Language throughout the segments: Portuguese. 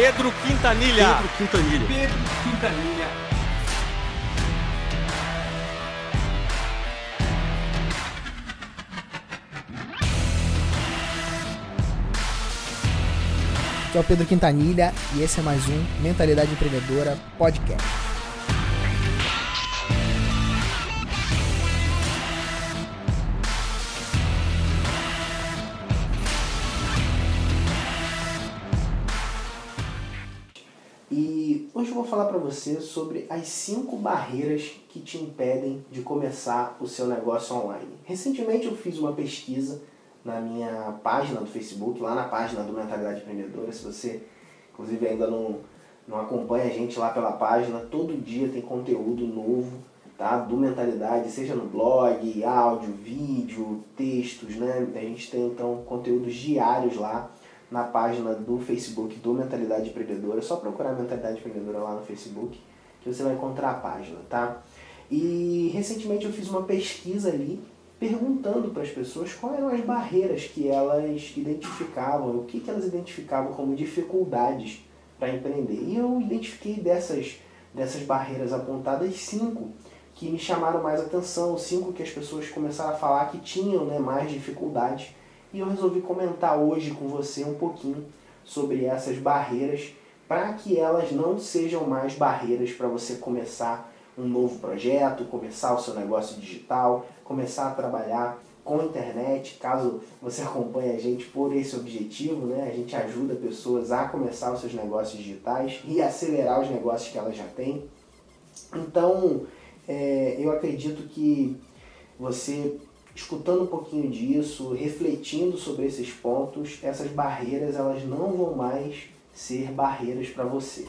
Pedro Quintanilha. Pedro Quintanilha. Pedro Quintanilha. Aqui é o Pedro Quintanilha e esse é mais um Mentalidade Empreendedora Podcast. Você sobre as cinco barreiras que te impedem de começar o seu negócio online. Recentemente eu fiz uma pesquisa na minha página do Facebook, lá na página do Mentalidade Empreendedora. Se você, inclusive, ainda não, não acompanha a gente lá pela página, todo dia tem conteúdo novo tá? do Mentalidade, seja no blog, áudio, vídeo, textos. Né? A gente tem então conteúdos diários lá na página do Facebook do Mentalidade Empreendedora. É só procurar Mentalidade Empreendedora lá no Facebook que você vai encontrar a página, tá? E recentemente eu fiz uma pesquisa ali perguntando para as pessoas quais eram as barreiras que elas identificavam, o que, que elas identificavam como dificuldades para empreender. E eu identifiquei dessas, dessas barreiras apontadas cinco que me chamaram mais atenção, cinco que as pessoas começaram a falar que tinham né, mais dificuldades. E eu resolvi comentar hoje com você um pouquinho sobre essas barreiras para que elas não sejam mais barreiras para você começar um novo projeto, começar o seu negócio digital, começar a trabalhar com a internet, caso você acompanhe a gente por esse objetivo, né? A gente ajuda pessoas a começar os seus negócios digitais e acelerar os negócios que elas já têm. Então, é, eu acredito que você escutando um pouquinho disso, refletindo sobre esses pontos, essas barreiras elas não vão mais ser barreiras para você.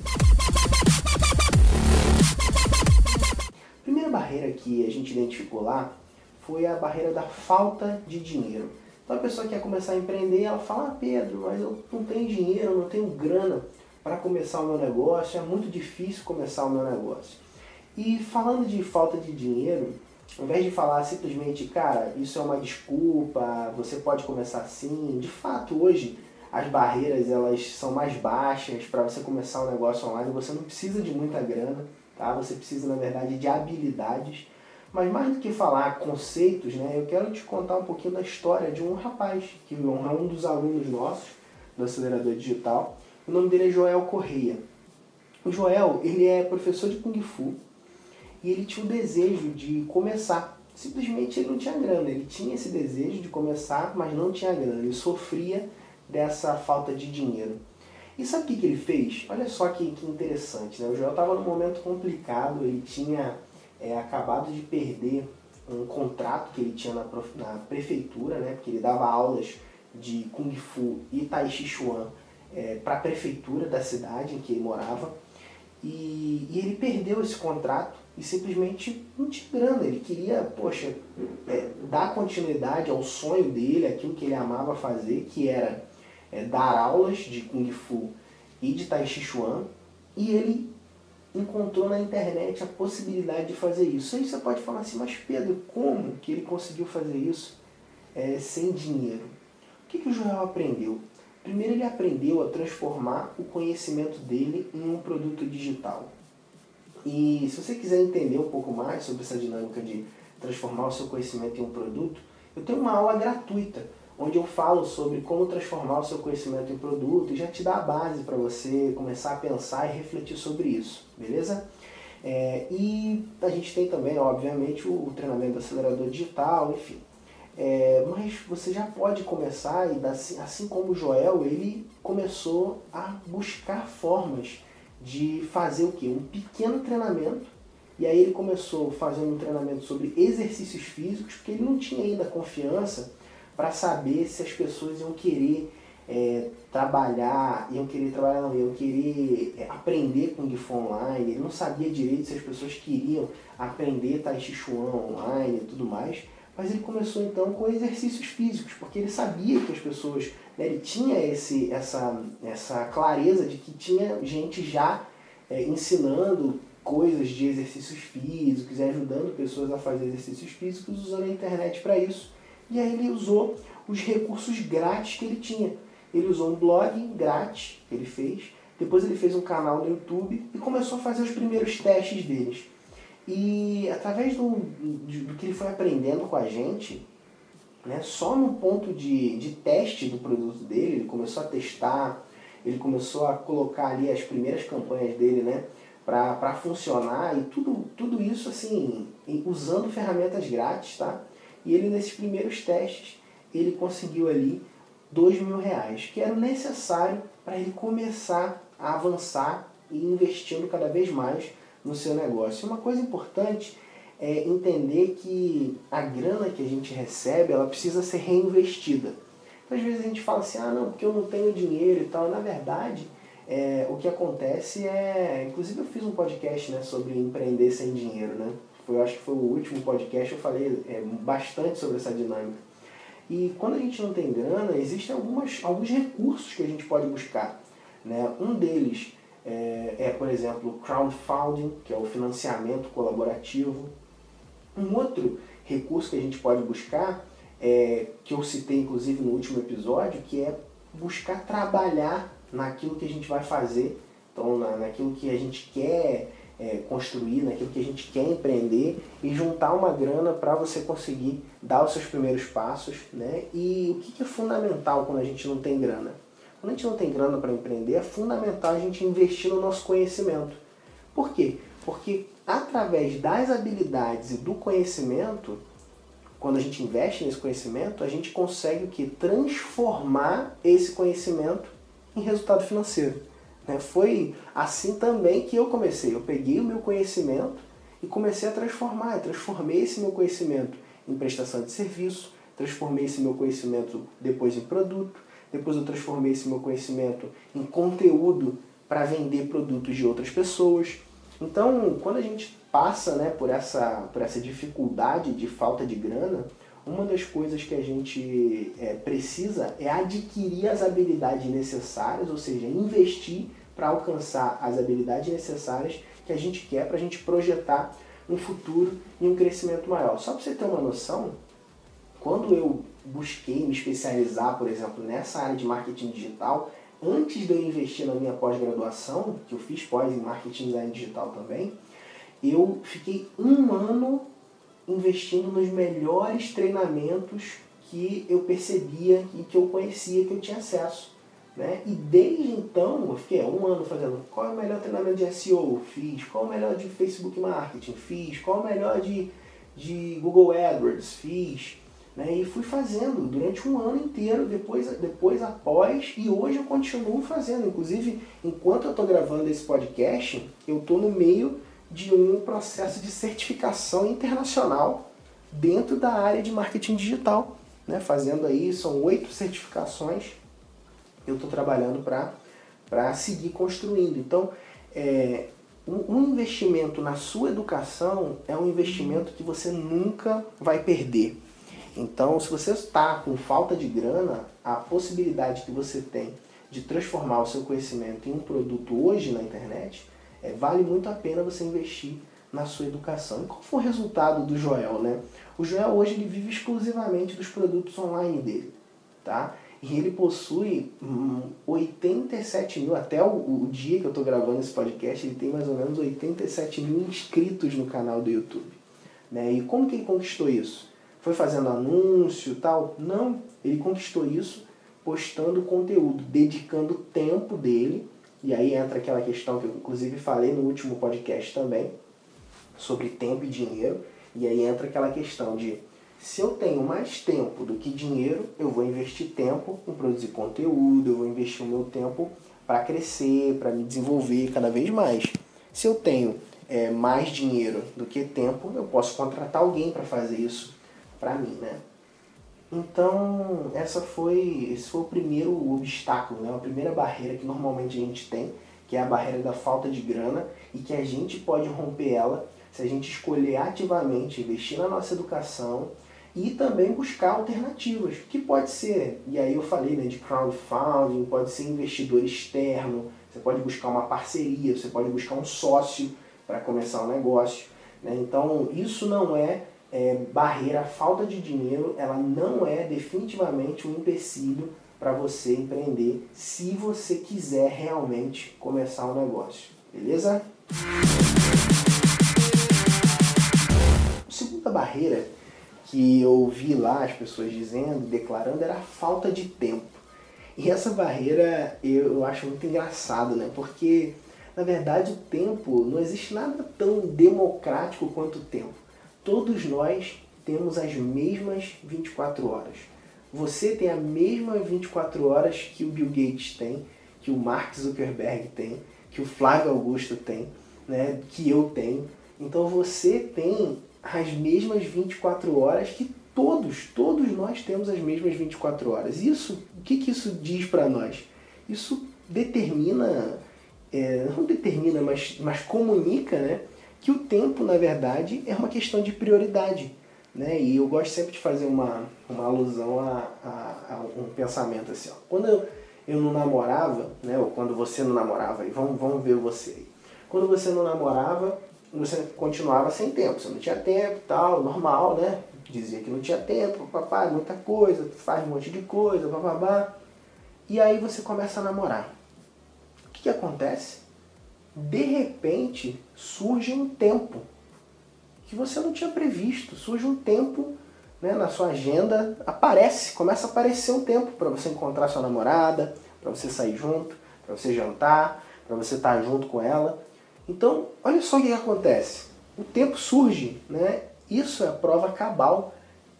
A primeira barreira que a gente identificou lá foi a barreira da falta de dinheiro. Então a pessoa quer começar a empreender, ela fala, ah, Pedro, mas eu não tenho dinheiro, eu não tenho grana para começar o meu negócio, é muito difícil começar o meu negócio. E falando de falta de dinheiro, ao invés de falar simplesmente, cara, isso é uma desculpa, você pode começar assim, de fato hoje as barreiras elas são mais baixas para você começar um negócio online, você não precisa de muita grana, tá? Você precisa na verdade de habilidades. Mas mais do que falar conceitos, né, eu quero te contar um pouquinho da história de um rapaz que é um dos alunos nossos do acelerador digital. O nome dele é Joel Correia. O Joel, ele é professor de Kung Fu e ele tinha o desejo de começar. Simplesmente ele não tinha grana, ele tinha esse desejo de começar, mas não tinha grana. Ele sofria dessa falta de dinheiro. E sabe o que, que ele fez? Olha só que, que interessante, né? O Joel estava num momento complicado, ele tinha é, acabado de perder um contrato que ele tinha na, na prefeitura, né? Porque ele dava aulas de Kung Fu e Tai Chi Chuan é, para a prefeitura da cidade em que ele morava. E, e, ele perdeu esse contrato e simplesmente não tinha grana. Ele queria, poxa, é, dar continuidade ao sonho dele, aquilo que ele amava fazer, que era é, dar aulas de Kung Fu e de Tai Chi Chuan. E ele encontrou na internet a possibilidade de fazer isso. Aí você pode falar assim, mas Pedro, como que ele conseguiu fazer isso é, sem dinheiro? O que, que o Joel aprendeu? Primeiro ele aprendeu a transformar o conhecimento dele em um produto digital. E se você quiser entender um pouco mais sobre essa dinâmica de transformar o seu conhecimento em um produto, eu tenho uma aula gratuita onde eu falo sobre como transformar o seu conhecimento em produto e já te dá a base para você começar a pensar e refletir sobre isso, beleza? É, e a gente tem também, obviamente, o, o treinamento do acelerador digital, enfim. É, mas você já pode começar, e assim, assim como Joel, ele começou a buscar formas de fazer o que? Um pequeno treinamento. E aí ele começou fazendo um treinamento sobre exercícios físicos, porque ele não tinha ainda confiança para saber se as pessoas iam querer é, trabalhar, iam querer trabalhar não, iam querer é, aprender com Fu online, ele não sabia direito se as pessoas queriam aprender Tai Chi Chuan online e tudo mais, mas ele começou então com exercícios físicos, porque ele sabia que as pessoas, né, ele tinha esse, essa, essa clareza de que tinha gente já é, ensinando coisas de exercícios físicos e ajudando pessoas a fazer exercícios físicos usando a internet para isso. E aí ele usou os recursos grátis que ele tinha. Ele usou um blog grátis que ele fez, depois ele fez um canal no YouTube e começou a fazer os primeiros testes deles. E através do, do que ele foi aprendendo com a gente, né, só no ponto de, de teste do produto dele, ele começou a testar, ele começou a colocar ali as primeiras campanhas dele né, para funcionar e tudo, tudo isso assim, usando ferramentas grátis, tá? E ele nesses primeiros testes, ele conseguiu ali dois mil reais, que era necessário para ele começar a avançar e investindo cada vez mais no seu negócio. Uma coisa importante é entender que a grana que a gente recebe, ela precisa ser reinvestida. Então, às vezes a gente fala assim, ah, não, porque eu não tenho dinheiro e tal. Na verdade, é, o que acontece é... Inclusive eu fiz um podcast né, sobre empreender sem dinheiro, né? Eu acho que foi o último podcast, eu falei é, bastante sobre essa dinâmica. E quando a gente não tem grana, existem algumas, alguns recursos que a gente pode buscar. Né? Um deles é, é, por exemplo, crowdfunding, que é o financiamento colaborativo. Um outro recurso que a gente pode buscar, é, que eu citei inclusive no último episódio, que é buscar trabalhar naquilo que a gente vai fazer, então na, naquilo que a gente quer é, construir, naquilo que a gente quer empreender e juntar uma grana para você conseguir dar os seus primeiros passos. Né? E o que, que é fundamental quando a gente não tem grana? Quando a gente não tem grana para empreender, é fundamental a gente investir no nosso conhecimento. Por quê? Porque através das habilidades e do conhecimento, quando a gente investe nesse conhecimento, a gente consegue o que? Transformar esse conhecimento em resultado financeiro. Né? Foi assim também que eu comecei. Eu peguei o meu conhecimento e comecei a transformar. Eu transformei esse meu conhecimento em prestação de serviço, transformei esse meu conhecimento depois em produto, depois eu transformei esse meu conhecimento em conteúdo para vender produtos de outras pessoas. Então, quando a gente passa né, por, essa, por essa dificuldade de falta de grana, uma das coisas que a gente é, precisa é adquirir as habilidades necessárias, ou seja, investir para alcançar as habilidades necessárias que a gente quer para a gente projetar um futuro e um crescimento maior. Só para você ter uma noção, quando eu busquei me especializar, por exemplo, nessa área de marketing digital, antes de eu investir na minha pós-graduação, que eu fiz pós em marketing design digital também, eu fiquei um ano investindo nos melhores treinamentos que eu percebia e que eu conhecia, que eu tinha acesso. Né? E desde então, eu fiquei um ano fazendo qual é o melhor treinamento de SEO? Fiz. Qual é o melhor de Facebook Marketing? Fiz. Qual é o melhor de, de Google AdWords? Fiz. Né? E fui fazendo durante um ano inteiro, depois, depois após, e hoje eu continuo fazendo. Inclusive, enquanto eu estou gravando esse podcast, eu estou no meio de um processo de certificação internacional dentro da área de marketing digital. Né? Fazendo aí, são oito certificações eu estou trabalhando para seguir construindo. Então, é, um, um investimento na sua educação é um investimento que você nunca vai perder. Então, se você está com falta de grana, a possibilidade que você tem de transformar o seu conhecimento em um produto hoje na internet, é, vale muito a pena você investir na sua educação. E qual foi o resultado do Joel? Né? O Joel hoje ele vive exclusivamente dos produtos online dele. Tá? E ele possui hum, 87 mil, até o, o dia que eu estou gravando esse podcast, ele tem mais ou menos 87 mil inscritos no canal do YouTube. Né? E como que ele conquistou isso? Foi fazendo anúncio tal. Não, ele conquistou isso postando conteúdo, dedicando tempo dele. E aí entra aquela questão que eu inclusive falei no último podcast também, sobre tempo e dinheiro. E aí entra aquela questão de se eu tenho mais tempo do que dinheiro, eu vou investir tempo em produzir conteúdo, eu vou investir o meu tempo para crescer, para me desenvolver cada vez mais. Se eu tenho é, mais dinheiro do que tempo, eu posso contratar alguém para fazer isso para mim, né? Então, essa foi, esse foi o primeiro obstáculo, né? a primeira barreira que normalmente a gente tem, que é a barreira da falta de grana e que a gente pode romper ela se a gente escolher ativamente investir na nossa educação e também buscar alternativas, que pode ser, e aí eu falei né, de crowdfunding, pode ser investidor externo, você pode buscar uma parceria, você pode buscar um sócio para começar um negócio. Né? Então, isso não é é, barreira, a falta de dinheiro, ela não é definitivamente um empecilho para você empreender se você quiser realmente começar um negócio. Beleza? A segunda barreira que eu vi lá as pessoas dizendo, declarando, era a falta de tempo. E essa barreira eu acho muito engraçado, né? Porque na verdade o tempo não existe nada tão democrático quanto o tempo. Todos nós temos as mesmas 24 horas. Você tem a mesma 24 horas que o Bill Gates tem, que o Mark Zuckerberg tem, que o Flávio Augusto tem, né, que eu tenho. Então você tem as mesmas 24 horas que todos, todos nós temos as mesmas 24 horas. Isso, o que, que isso diz para nós? Isso determina, é, não determina, mas, mas comunica né, que o tempo, na verdade, é uma questão de prioridade. Né? E eu gosto sempre de fazer uma, uma alusão a, a, a um pensamento assim. Ó. Quando eu, eu não namorava, né? ou quando você não namorava, e vamos, vamos ver você aí. Quando você não namorava, você continuava sem tempo, você não tinha tempo tal, normal, né? Dizia que não tinha tempo, papai, muita coisa, faz um monte de coisa, bababá. E aí você começa a namorar. O que, que acontece? De repente surge um tempo que você não tinha previsto. Surge um tempo né, na sua agenda, aparece, começa a aparecer um tempo para você encontrar sua namorada, para você sair junto, para você jantar, para você estar tá junto com ela. Então, olha só o que, acontece. O tempo surge, né? Isso é a prova cabal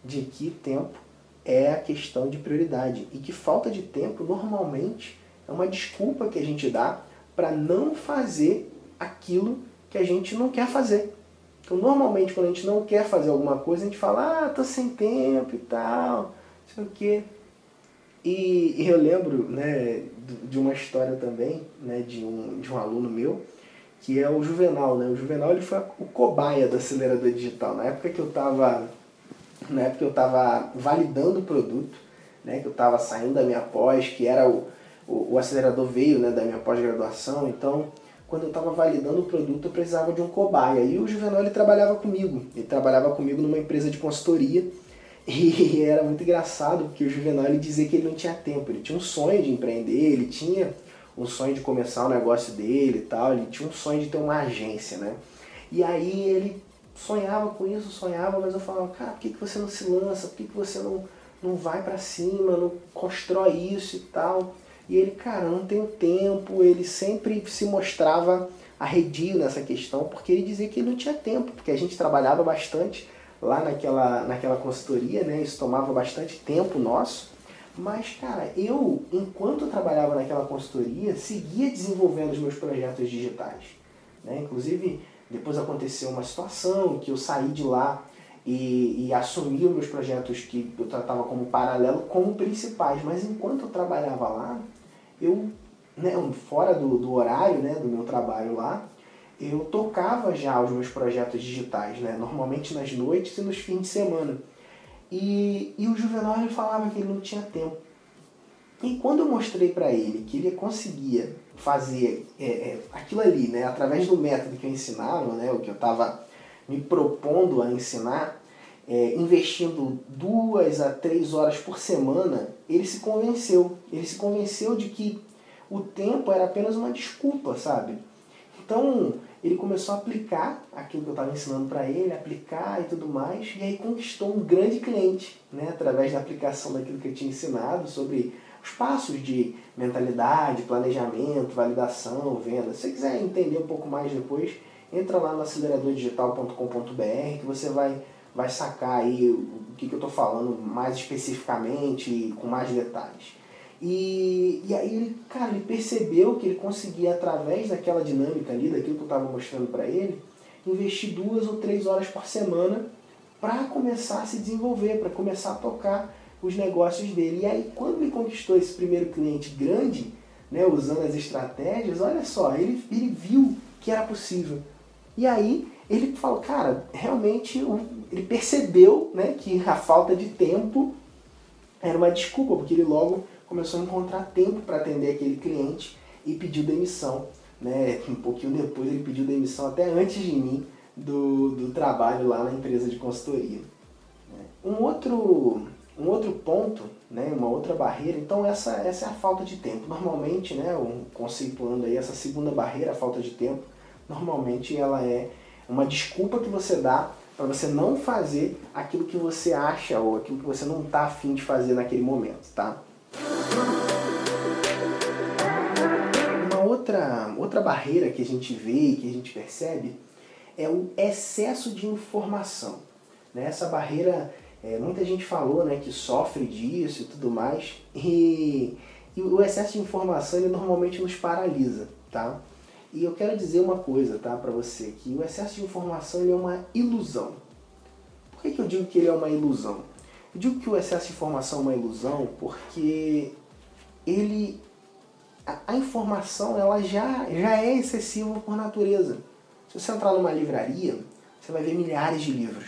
de que tempo é a questão de prioridade e que falta de tempo normalmente é uma desculpa que a gente dá para não fazer aquilo que a gente não quer fazer. Então, normalmente, quando a gente não quer fazer alguma coisa, a gente fala, ah, tô sem tempo e tal, não sei o quê. E, e eu lembro né, de uma história também, né, de, um, de um aluno meu, que é o Juvenal. Né? O Juvenal ele foi o cobaia do acelerador digital. Na época que eu estava na época eu estava validando o produto, né, que eu estava saindo da minha pós, que era o, o, o acelerador veio né, da minha pós-graduação, então quando eu estava validando o produto, eu precisava de um cobaia. E o Juvenal ele trabalhava comigo. Ele trabalhava comigo numa empresa de consultoria. E era muito engraçado, porque o Juvenal ele dizia que ele não tinha tempo. Ele tinha um sonho de empreender, ele tinha um sonho de começar o negócio dele e tal. Ele tinha um sonho de ter uma agência, né? E aí ele sonhava com isso, sonhava, mas eu falava, cara, por que, que você não se lança? Por que, que você não, não vai para cima, não constrói isso e tal? E ele, cara, não tenho tempo, ele sempre se mostrava arredio nessa questão, porque ele dizia que ele não tinha tempo, porque a gente trabalhava bastante lá naquela, naquela consultoria, né? Isso tomava bastante tempo nosso. Mas, cara, eu, enquanto eu trabalhava naquela consultoria, seguia desenvolvendo os meus projetos digitais. Né? Inclusive, depois aconteceu uma situação que eu saí de lá e, e assumi os meus projetos que eu tratava como paralelo como principais. Mas enquanto eu trabalhava lá, eu, né, fora do, do horário né, do meu trabalho lá, eu tocava já os meus projetos digitais, né, normalmente nas noites e nos fins de semana. E, e o Juvenal ele falava que ele não tinha tempo. E quando eu mostrei para ele que ele conseguia fazer é, é, aquilo ali, né, através do método que eu ensinava, né, o que eu estava me propondo a ensinar, é, investindo duas a três horas por semana, ele se convenceu. Ele se convenceu de que o tempo era apenas uma desculpa, sabe? Então ele começou a aplicar aquilo que eu estava ensinando para ele, aplicar e tudo mais, e aí conquistou um grande cliente, né? através da aplicação daquilo que eu tinha ensinado sobre os passos de mentalidade, planejamento, validação, venda. Se você quiser entender um pouco mais depois, entra lá no aceleradordigital.com.br que você vai vai sacar aí o que, que eu estou falando mais especificamente com mais detalhes. E, e aí cara, ele percebeu que ele conseguia, através daquela dinâmica ali, daquilo que eu estava mostrando para ele, investir duas ou três horas por semana para começar a se desenvolver, para começar a tocar os negócios dele. E aí, quando ele conquistou esse primeiro cliente grande, né, usando as estratégias, olha só, ele, ele viu que era possível. E aí ele falou, cara, realmente ele percebeu né, que a falta de tempo era uma desculpa, porque ele logo começou a encontrar tempo para atender aquele cliente e pediu demissão. Né? Um pouquinho depois ele pediu demissão até antes de mim do, do trabalho lá na empresa de consultoria. Um outro, Um outro ponto, né, uma outra barreira, então essa, essa é a falta de tempo. Normalmente, né, conceituando aí essa segunda barreira, a falta de tempo, normalmente ela é uma desculpa que você dá para você não fazer aquilo que você acha ou aquilo que você não está afim de fazer naquele momento, tá? Uma outra, outra barreira que a gente vê e que a gente percebe é o excesso de informação. Né? Essa barreira, é, muita gente falou né, que sofre disso e tudo mais, e, e o excesso de informação ele normalmente nos paralisa, tá? E eu quero dizer uma coisa, tá, para você, que o excesso de informação é uma ilusão. Por que, que eu digo que ele é uma ilusão? Eu digo que o excesso de informação é uma ilusão porque ele a, informação ela já, já é excessiva por natureza. Se você entrar numa livraria, você vai ver milhares de livros.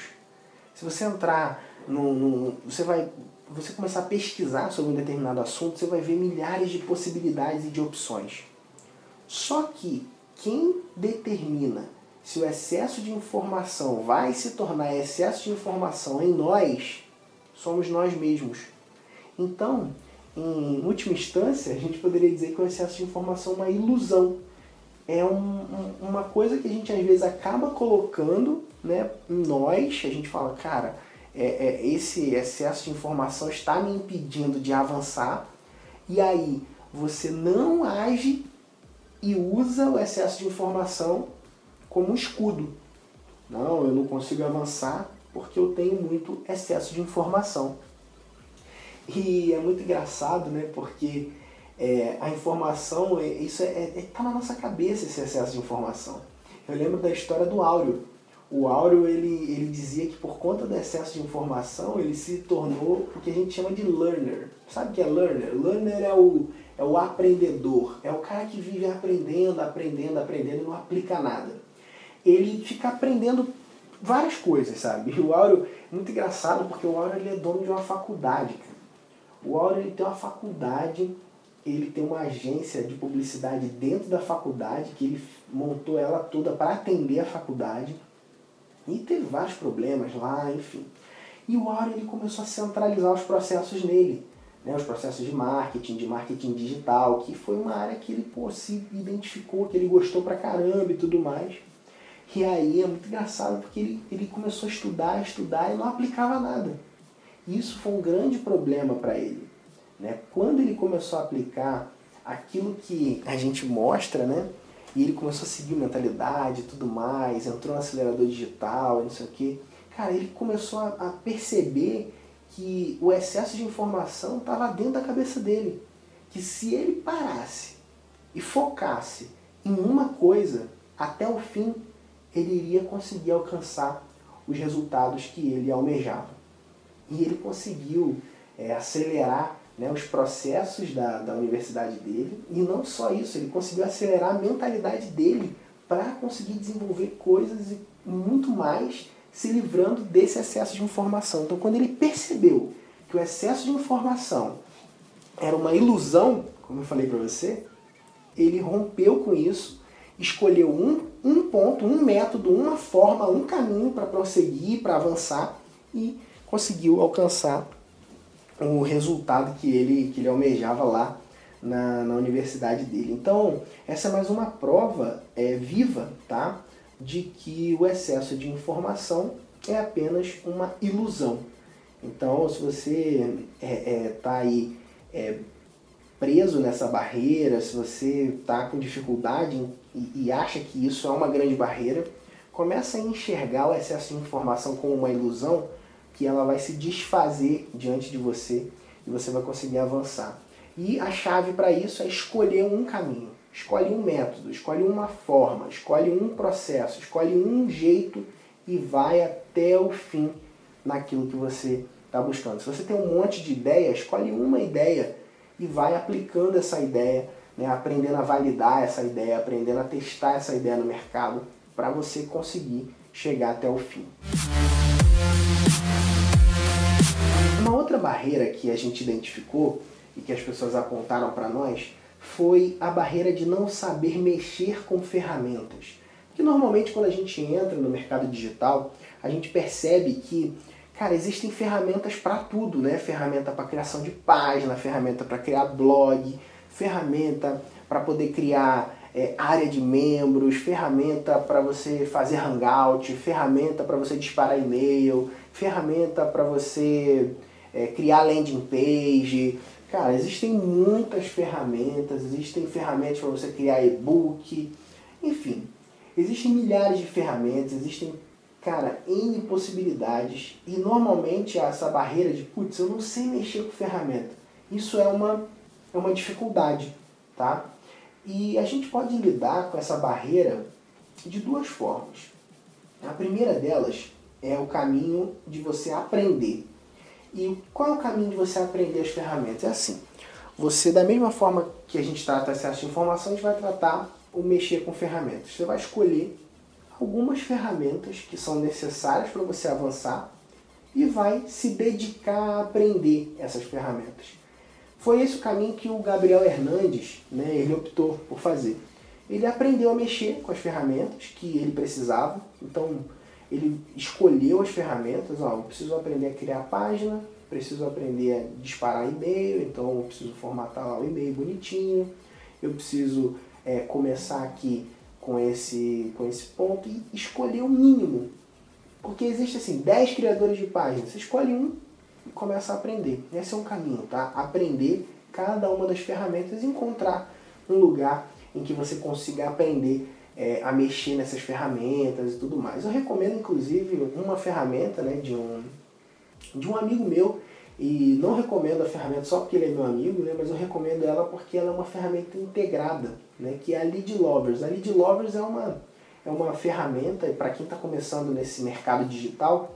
Se você entrar num, você vai você começar a pesquisar sobre um determinado assunto, você vai ver milhares de possibilidades e de opções. Só que quem determina se o excesso de informação vai se tornar excesso de informação em nós, somos nós mesmos. Então, em última instância, a gente poderia dizer que o excesso de informação é uma ilusão. É um, um, uma coisa que a gente às vezes acaba colocando né, em nós, a gente fala, cara, é, é, esse excesso de informação está me impedindo de avançar, e aí você não age e usa o excesso de informação como um escudo. Não, eu não consigo avançar porque eu tenho muito excesso de informação. E é muito engraçado, né? Porque é, a informação, é, isso é, é, tá na nossa cabeça esse excesso de informação. Eu lembro da história do Áureo. O Áureo, ele, ele dizia que por conta do excesso de informação, ele se tornou o que a gente chama de learner. Sabe o que é learner? Learner é o, é o aprendedor, é o cara que vive aprendendo, aprendendo, aprendendo e não aplica nada. Ele fica aprendendo várias coisas, sabe? E o Áureo, muito engraçado, porque o Áureo ele é dono de uma faculdade. O Áureo ele tem uma faculdade, ele tem uma agência de publicidade dentro da faculdade, que ele montou ela toda para atender a faculdade. E teve vários problemas lá, enfim. E o Áureo ele começou a centralizar os processos nele né, os processos de marketing, de marketing digital, que foi uma área que ele pô, se identificou, que ele gostou pra caramba e tudo mais. E aí é muito engraçado porque ele, ele começou a estudar, estudar e não aplicava nada. E isso foi um grande problema para ele. Né? Quando ele começou a aplicar aquilo que a gente mostra, né? E ele começou a seguir mentalidade e tudo mais, entrou no acelerador digital não sei o que. Cara, ele começou a, a perceber que o excesso de informação estava dentro da cabeça dele. Que se ele parasse e focasse em uma coisa até o fim, ele iria conseguir alcançar os resultados que ele almejava. E ele conseguiu é, acelerar né, os processos da, da universidade dele, e não só isso, ele conseguiu acelerar a mentalidade dele para conseguir desenvolver coisas e muito mais se livrando desse excesso de informação. Então, quando ele percebeu que o excesso de informação era uma ilusão, como eu falei para você, ele rompeu com isso, escolheu um, um ponto, um método, uma forma, um caminho para prosseguir, para avançar e conseguiu alcançar o resultado que ele, que ele almejava lá na, na universidade dele. Então, essa é mais uma prova é, viva, tá? De que o excesso de informação é apenas uma ilusão. Então, se você está é, é, tá aí é, preso nessa barreira, se você está com dificuldade e, e, acha que isso é uma grande barreira, começa a enxergar o excesso de informação como uma ilusão que ela vai se desfazer diante de você e você vai conseguir avançar. E a chave para isso é escolher um caminho. Escolhe um método, escolhe uma forma, escolhe um processo, escolhe um jeito e vai até o fim naquilo que você está buscando. Se você tem um monte de ideia, escolhe uma ideia e vai aplicando essa ideia, né, aprendendo a validar essa ideia, aprendendo a testar essa ideia no mercado para você conseguir chegar até o fim. Uma outra barreira que a gente identificou e que as pessoas apontaram para nós foi a barreira de não saber mexer com ferramentas. Que normalmente quando a gente entra no mercado digital, a gente percebe que Cara, existem ferramentas para tudo, né? Ferramenta para criação de página, ferramenta para criar blog, ferramenta para poder criar é, área de membros, ferramenta para você fazer hangout, ferramenta para você disparar e-mail, ferramenta para você é, criar landing page. Cara, existem muitas ferramentas, existem ferramentas para você criar e-book, enfim, existem milhares de ferramentas, existem cara, N possibilidades e normalmente essa barreira de, putz, eu não sei mexer com ferramenta. Isso é uma, é uma dificuldade, tá? E a gente pode lidar com essa barreira de duas formas. A primeira delas é o caminho de você aprender. E qual é o caminho de você aprender as ferramentas? É assim, você da mesma forma que a gente trata acesso à informação, a gente vai tratar o mexer com ferramentas. Você vai escolher algumas ferramentas que são necessárias para você avançar e vai se dedicar a aprender essas ferramentas. Foi esse o caminho que o Gabriel Hernandes né, ele optou por fazer. Ele aprendeu a mexer com as ferramentas que ele precisava, então ele escolheu as ferramentas, ó, eu preciso aprender a criar página, preciso aprender a disparar e-mail, então eu preciso formatar lá o e-mail bonitinho, eu preciso é, começar aqui com esse, com esse ponto e escolher o mínimo. Porque existe assim, 10 criadores de páginas. Você escolhe um e começa a aprender. Esse é um caminho, tá? Aprender cada uma das ferramentas e encontrar um lugar em que você consiga aprender é, a mexer nessas ferramentas e tudo mais. Eu recomendo, inclusive, uma ferramenta né, de, um, de um amigo meu e não recomendo a ferramenta só porque ele é meu amigo, né, mas eu recomendo ela porque ela é uma ferramenta integrada, né, que é a Lead Lovers. A Lead Lovers é uma, é uma ferramenta, para quem está começando nesse mercado digital,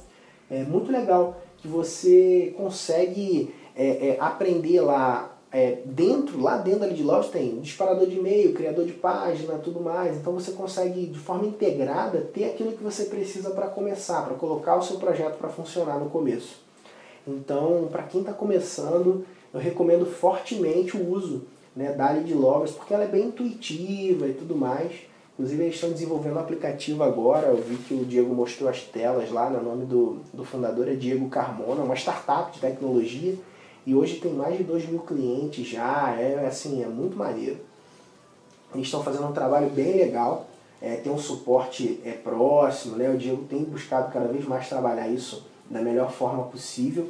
é muito legal, que você consegue é, é, aprender lá é, dentro, lá dentro Lead Lovers tem disparador de e-mail, criador de página, tudo mais. Então você consegue de forma integrada ter aquilo que você precisa para começar, para colocar o seu projeto para funcionar no começo. Então, para quem está começando, eu recomendo fortemente o uso né, da Lovers, porque ela é bem intuitiva e tudo mais. Inclusive, eles estão desenvolvendo um aplicativo agora. Eu vi que o Diego mostrou as telas lá. Né, o nome do, do fundador é Diego Carmona, uma startup de tecnologia. E hoje tem mais de 2 mil clientes já. É assim, é muito maneiro. Eles estão fazendo um trabalho bem legal. É, tem um suporte é, próximo. Né? O Diego tem buscado cada vez mais trabalhar isso da melhor forma possível.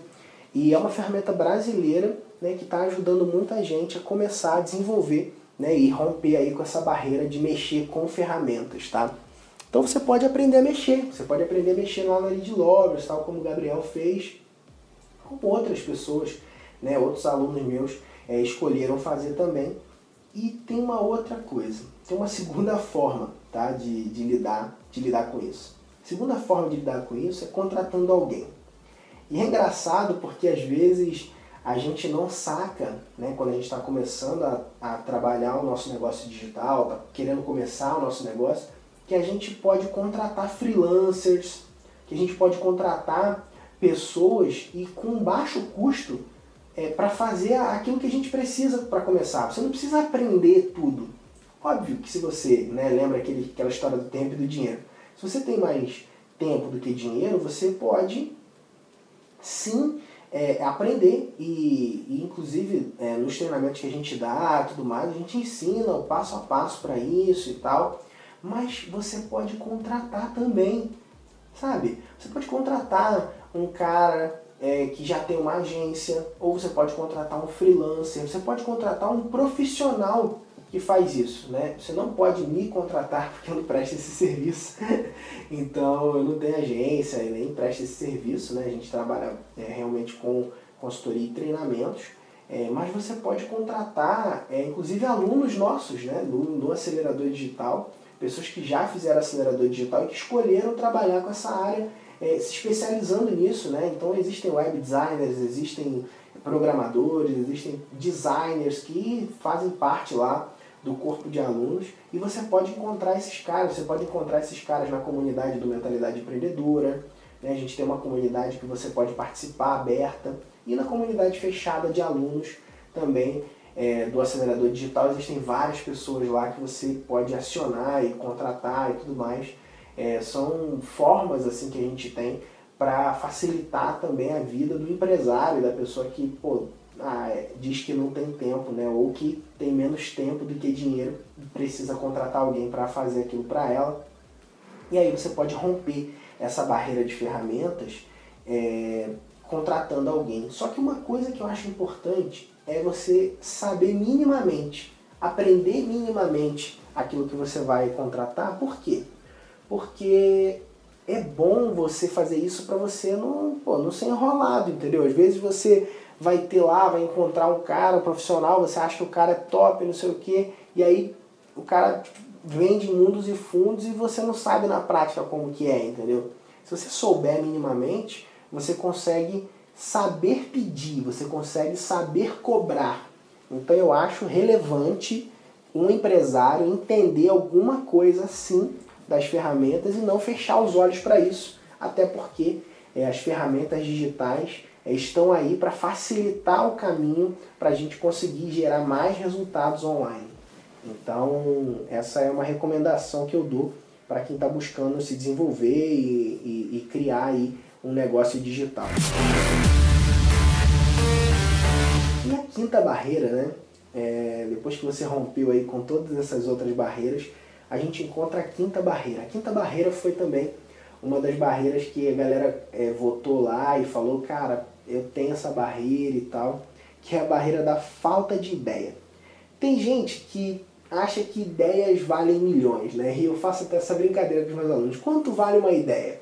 E é uma ferramenta brasileira né, que está ajudando muita gente a começar a desenvolver né, e romper aí com essa barreira de mexer com ferramentas, tá? Então você pode aprender a mexer, você pode aprender a mexer lá na Lead Lovers, tal como o Gabriel fez, como outras pessoas, né, outros alunos meus é, escolheram fazer também. E tem uma outra coisa, tem uma segunda forma tá, de, de, lidar, de lidar com isso. Segunda forma de lidar com isso é contratando alguém. E é engraçado porque às vezes a gente não saca, né, quando a gente está começando a, a, trabalhar o nosso negócio digital, está querendo começar o nosso negócio, que a gente pode contratar freelancers, que a gente pode contratar pessoas e com baixo custo é, para fazer aquilo que a gente precisa para começar. Você não precisa aprender tudo. Óbvio que se você né, lembra aquele, aquela história do tempo e do dinheiro, se você tem mais tempo do que dinheiro, você pode sim é, aprender e, e inclusive é, nos treinamentos que a gente dá tudo mais, a gente ensina o passo a passo para isso e tal, mas você pode contratar também, sabe? Você pode contratar um cara é, que já tem uma agência, ou você pode contratar um freelancer, você pode contratar um profissional que faz isso, né? Você não pode me contratar porque eu não presto esse serviço. então eu não tenho agência e nem presto esse serviço, né? A gente trabalha é, realmente com consultoria e treinamentos. É, mas você pode contratar, é, inclusive, alunos nossos né, do, do acelerador digital, pessoas que já fizeram acelerador digital e que escolheram trabalhar com essa área, é, se especializando nisso. Né? Então, existem web designers, existem programadores, existem designers que fazem parte lá do corpo de alunos e você pode encontrar esses caras, você pode encontrar esses caras na comunidade do Mentalidade Empreendedora, né? a gente tem uma comunidade que você pode participar aberta e na comunidade fechada de alunos também é, do acelerador digital existem várias pessoas lá que você pode acionar e contratar e tudo mais. É, são formas assim que a gente tem para facilitar também a vida do empresário, da pessoa que pô, ah, é, diz que não tem tempo, né? ou que tem menos tempo do que dinheiro e precisa contratar alguém para fazer aquilo para ela. E aí você pode romper essa barreira de ferramentas é, contratando alguém. Só que uma coisa que eu acho importante é você saber minimamente, aprender minimamente aquilo que você vai contratar. Por quê? Porque é bom você fazer isso para você não, pô, não ser enrolado, entendeu? Às vezes você vai ter lá, vai encontrar um cara, um profissional, você acha que o cara é top, não sei o quê, e aí o cara vende mundos e fundos e você não sabe na prática como que é, entendeu? Se você souber minimamente, você consegue saber pedir, você consegue saber cobrar. Então eu acho relevante um empresário entender alguma coisa assim das ferramentas e não fechar os olhos para isso, até porque é, as ferramentas digitais é, estão aí para facilitar o caminho para a gente conseguir gerar mais resultados online. Então, essa é uma recomendação que eu dou para quem está buscando se desenvolver e, e, e criar aí um negócio digital. E a quinta barreira, né? É, depois que você rompeu aí com todas essas outras barreiras, a gente encontra a quinta barreira. A quinta barreira foi também uma das barreiras que a galera é, votou lá e falou, cara, eu tenho essa barreira e tal, que é a barreira da falta de ideia. Tem gente que acha que ideias valem milhões, né? E eu faço até essa brincadeira com os meus alunos. Quanto vale uma ideia?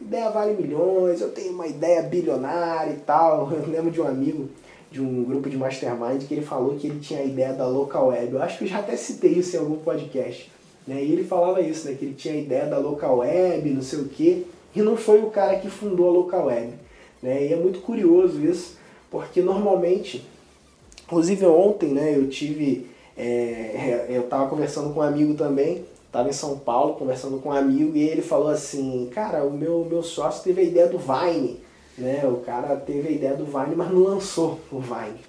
Ideia vale milhões, eu tenho uma ideia bilionária e tal. Eu lembro de um amigo de um grupo de mastermind que ele falou que ele tinha a ideia da local web. Eu acho que eu já até citei isso em algum podcast. Né? E ele falava isso, né? que ele tinha a ideia da local web, não sei o quê, e não foi o cara que fundou a local web. Né? E é muito curioso isso, porque normalmente, inclusive ontem né, eu tive, é, eu estava conversando com um amigo também, estava em São Paulo conversando com um amigo e ele falou assim, cara, o meu, meu sócio teve a ideia do Vine, né? O cara teve a ideia do Vine, mas não lançou o Vine.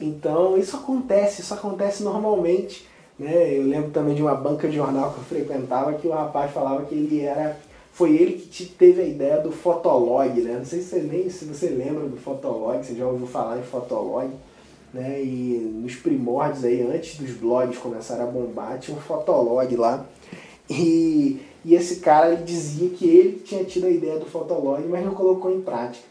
Então isso acontece, isso acontece normalmente. Né? Eu lembro também de uma banca de jornal que eu frequentava que o rapaz falava que ele era. Foi ele que teve a ideia do Fotolog, né? Não sei se você, nem, se você lembra do Fotolog, você já ouviu falar em Fotolog. Né? E nos primórdios aí, antes dos blogs começarem a bombar, tinha um Fotolog lá. E, e esse cara ele dizia que ele tinha tido a ideia do Fotolog, mas não colocou em prática.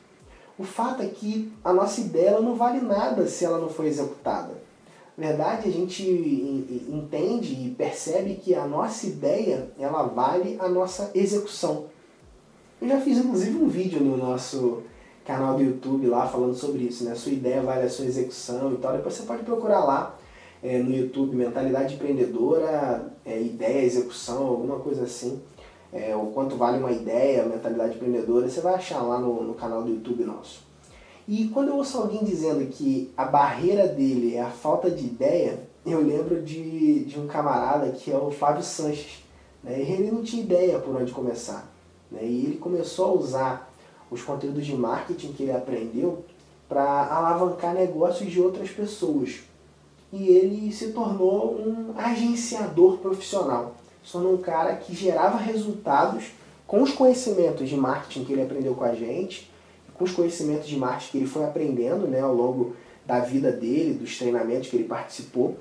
O fato é que a nossa ideia não vale nada se ela não for executada. Na verdade, a gente entende e percebe que a nossa ideia, ela vale a nossa execução. Eu já fiz inclusive um vídeo no nosso canal do YouTube lá falando sobre isso, né? Sua ideia vale a sua execução e tal. Depois você pode procurar lá é, no YouTube Mentalidade Empreendedora, é, Ideia, Execução, alguma coisa assim. É, o quanto vale uma ideia, Mentalidade Empreendedora, você vai achar lá no, no canal do YouTube nosso. E quando eu ouço alguém dizendo que a barreira dele é a falta de ideia, eu lembro de, de um camarada que é o Flávio Sanches. Né? Ele não tinha ideia por onde começar. Né? E ele começou a usar os conteúdos de marketing que ele aprendeu para alavancar negócios de outras pessoas. E ele se tornou um agenciador profissional. Se tornou um cara que gerava resultados com os conhecimentos de marketing que ele aprendeu com a gente com os conhecimentos de marketing que ele foi aprendendo né, ao longo da vida dele, dos treinamentos que ele participou,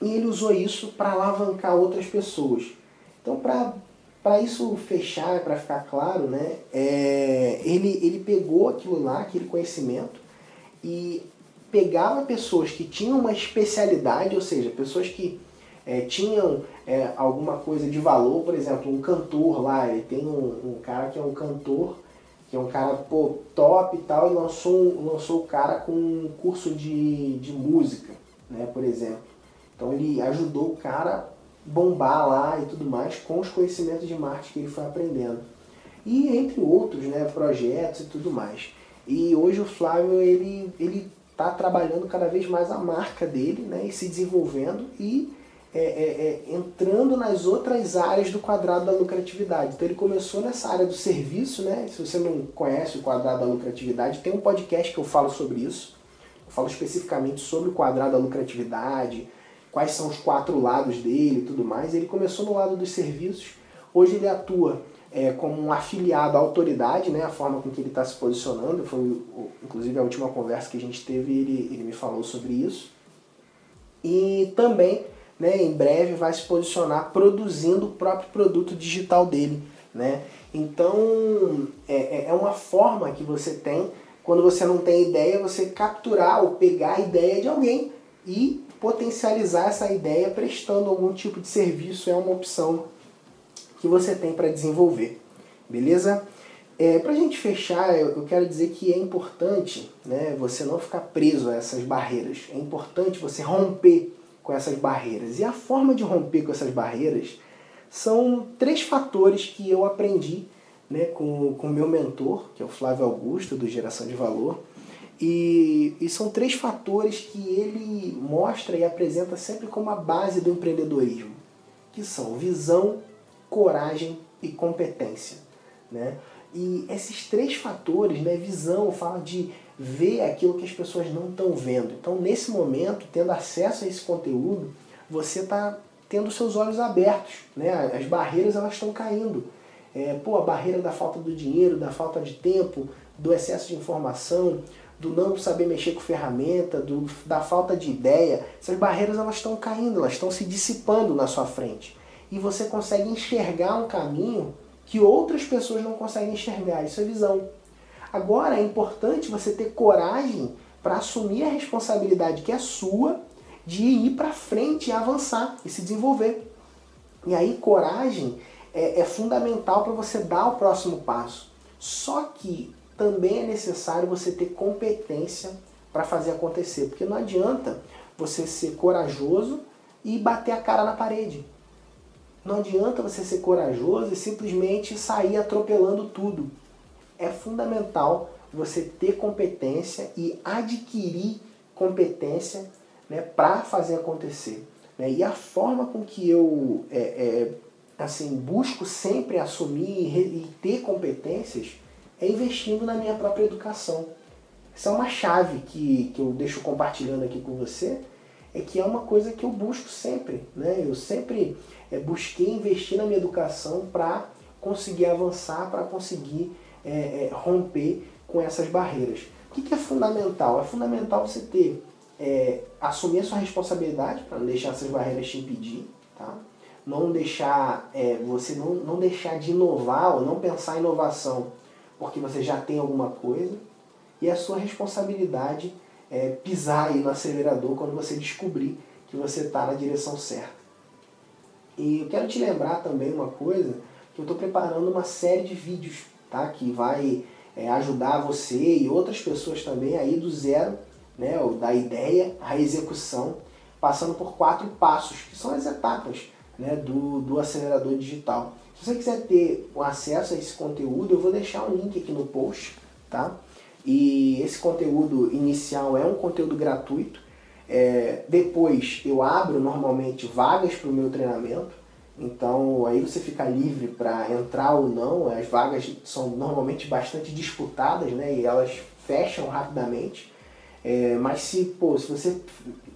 e ele usou isso para alavancar outras pessoas. Então, para isso fechar, para ficar claro, né, é, ele, ele pegou aquilo lá, aquele conhecimento, e pegava pessoas que tinham uma especialidade, ou seja, pessoas que é, tinham é, alguma coisa de valor, por exemplo, um cantor lá, ele tem um, um cara que é um cantor que é um cara pô, top e tal, e lançou, lançou o cara com um curso de, de música, né, por exemplo. Então ele ajudou o cara bombar lá e tudo mais com os conhecimentos de marketing que ele foi aprendendo. E entre outros, né, projetos e tudo mais. E hoje o Flávio ele ele está trabalhando cada vez mais a marca dele, né, e se desenvolvendo e é, é, é, entrando nas outras áreas do quadrado da lucratividade. Então ele começou nessa área do serviço, né? Se você não conhece o quadrado da lucratividade, tem um podcast que eu falo sobre isso. Eu falo especificamente sobre o quadrado da lucratividade, quais são os quatro lados dele e tudo mais. Ele começou no lado dos serviços, hoje ele atua é, como um afiliado à autoridade, né, a forma com que ele está se posicionando. Foi, inclusive, a última conversa que a gente teve, ele, ele me falou sobre isso. E também, né, em breve, vai se posicionar produzindo o próprio produto digital dele. Né? Então, é, é, é uma forma que você tem, quando você não tem ideia, você capturar ou pegar a ideia de alguém e potencializar essa ideia prestando algum tipo de serviço é uma opção que você tem para desenvolver. Beleza? É, para a gente fechar, eu quero dizer que é importante né, você não ficar preso a essas barreiras. É importante você romper com essas barreiras. E a forma de romper com essas barreiras são três fatores que eu aprendi né, com o meu mentor, que é o Flávio Augusto, do Geração de Valor. E, e são três fatores que ele mostra e apresenta sempre como a base do empreendedorismo, que são visão, coragem e competência. Né? E esses três fatores, né, visão, fala de ver aquilo que as pessoas não estão vendo. Então, nesse momento, tendo acesso a esse conteúdo, você está tendo seus olhos abertos. Né? As barreiras elas estão caindo. É, pô, a barreira da falta do dinheiro, da falta de tempo, do excesso de informação, do não saber mexer com ferramenta, do, da falta de ideia, essas barreiras elas estão caindo, elas estão se dissipando na sua frente e você consegue enxergar um caminho que outras pessoas não conseguem enxergar. Isso é visão. Agora é importante você ter coragem para assumir a responsabilidade que é sua de ir para frente e avançar e se desenvolver. E aí coragem é, é fundamental para você dar o próximo passo. Só que também é necessário você ter competência para fazer acontecer, porque não adianta você ser corajoso e bater a cara na parede. Não adianta você ser corajoso e simplesmente sair atropelando tudo. É fundamental você ter competência e adquirir competência né, para fazer acontecer. Né? E a forma com que eu é, é, assim busco sempre assumir e ter competências é investindo na minha própria educação. Essa é uma chave que, que eu deixo compartilhando aqui com você, é que é uma coisa que eu busco sempre. Né? Eu sempre é, busquei investir na minha educação para conseguir avançar, para conseguir é, é, romper com essas barreiras. O que, que, é fundamental? É fundamental você ter, é, assumir a sua responsabilidade para não deixar essas barreiras te impedir, tá? não deixar, é, você não, não deixar de inovar ou não pensar em inovação porque você já tem alguma coisa, e a sua responsabilidade é pisar aí no acelerador quando você descobrir que você está na direção certa. E eu quero te lembrar também uma coisa, que eu estou preparando uma série de vídeos, tá? Que vai é, ajudar você e outras pessoas também aí do zero, né? Da ideia à execução, passando por quatro passos, que são as etapas né? do, do acelerador digital. Se você quiser ter acesso a esse conteúdo, eu vou deixar um link aqui no post, tá? E esse conteúdo inicial é um conteúdo gratuito, é, depois eu abro normalmente vagas para o meu treinamento, então aí você fica livre para entrar ou não. As vagas são normalmente bastante disputadas né, e elas fecham rapidamente. É, mas se, pô, se você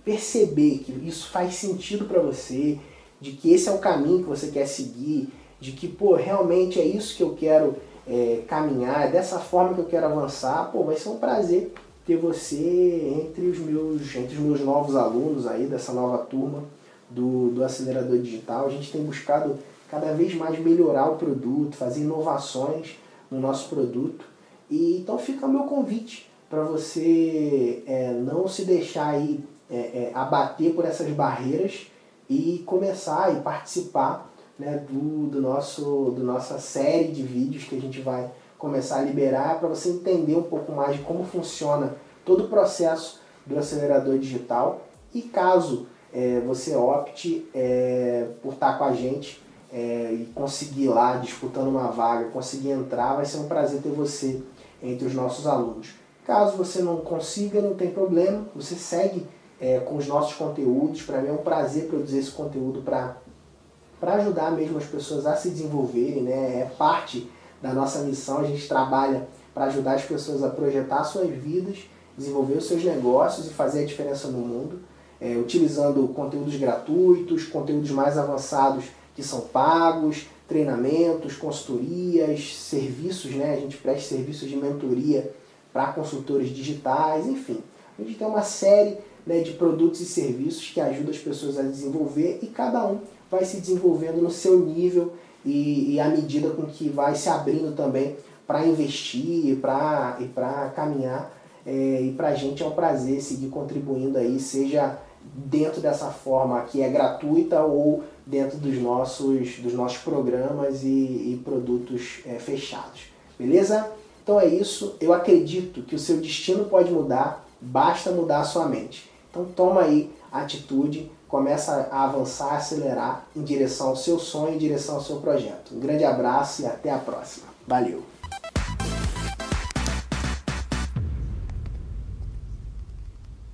perceber que isso faz sentido para você, de que esse é o caminho que você quer seguir, de que pô, realmente é isso que eu quero é, caminhar, é dessa forma que eu quero avançar, pô, vai ser um prazer ter você entre os meus, entre os meus novos alunos aí, dessa nova turma do, do acelerador digital. A gente tem buscado cada vez mais melhorar o produto, fazer inovações no nosso produto. E então fica o meu convite para você é, não se deixar aí é, é, abater por essas barreiras e começar e participar né, do, do nosso do nossa série de vídeos que a gente vai começar a liberar para você entender um pouco mais de como funciona todo o processo do acelerador digital. E caso é, você opte é, por estar com a gente é, e conseguir lá disputando uma vaga, conseguir entrar, vai ser um prazer ter você entre os nossos alunos. Caso você não consiga, não tem problema, você segue é, com os nossos conteúdos. Para mim é um prazer produzir esse conteúdo para ajudar mesmo as pessoas a se desenvolverem, né? é parte da nossa missão. A gente trabalha para ajudar as pessoas a projetar suas vidas, desenvolver os seus negócios e fazer a diferença no mundo, é, utilizando conteúdos gratuitos, conteúdos mais avançados que são pagos, treinamentos, consultorias, serviços, né? A gente presta serviços de mentoria para consultores digitais, enfim. A gente tem uma série né, de produtos e serviços que ajudam as pessoas a desenvolver e cada um vai se desenvolvendo no seu nível e, e à medida com que vai se abrindo também para investir pra, e para caminhar. É, e para a gente é um prazer seguir contribuindo aí, seja dentro dessa forma que é gratuita ou dentro dos nossos, dos nossos programas e, e produtos é, fechados. Beleza? Então é isso. Eu acredito que o seu destino pode mudar, basta mudar a sua mente. Então toma aí atitude, começa a avançar, acelerar em direção ao seu sonho, em direção ao seu projeto. Um grande abraço e até a próxima. Valeu!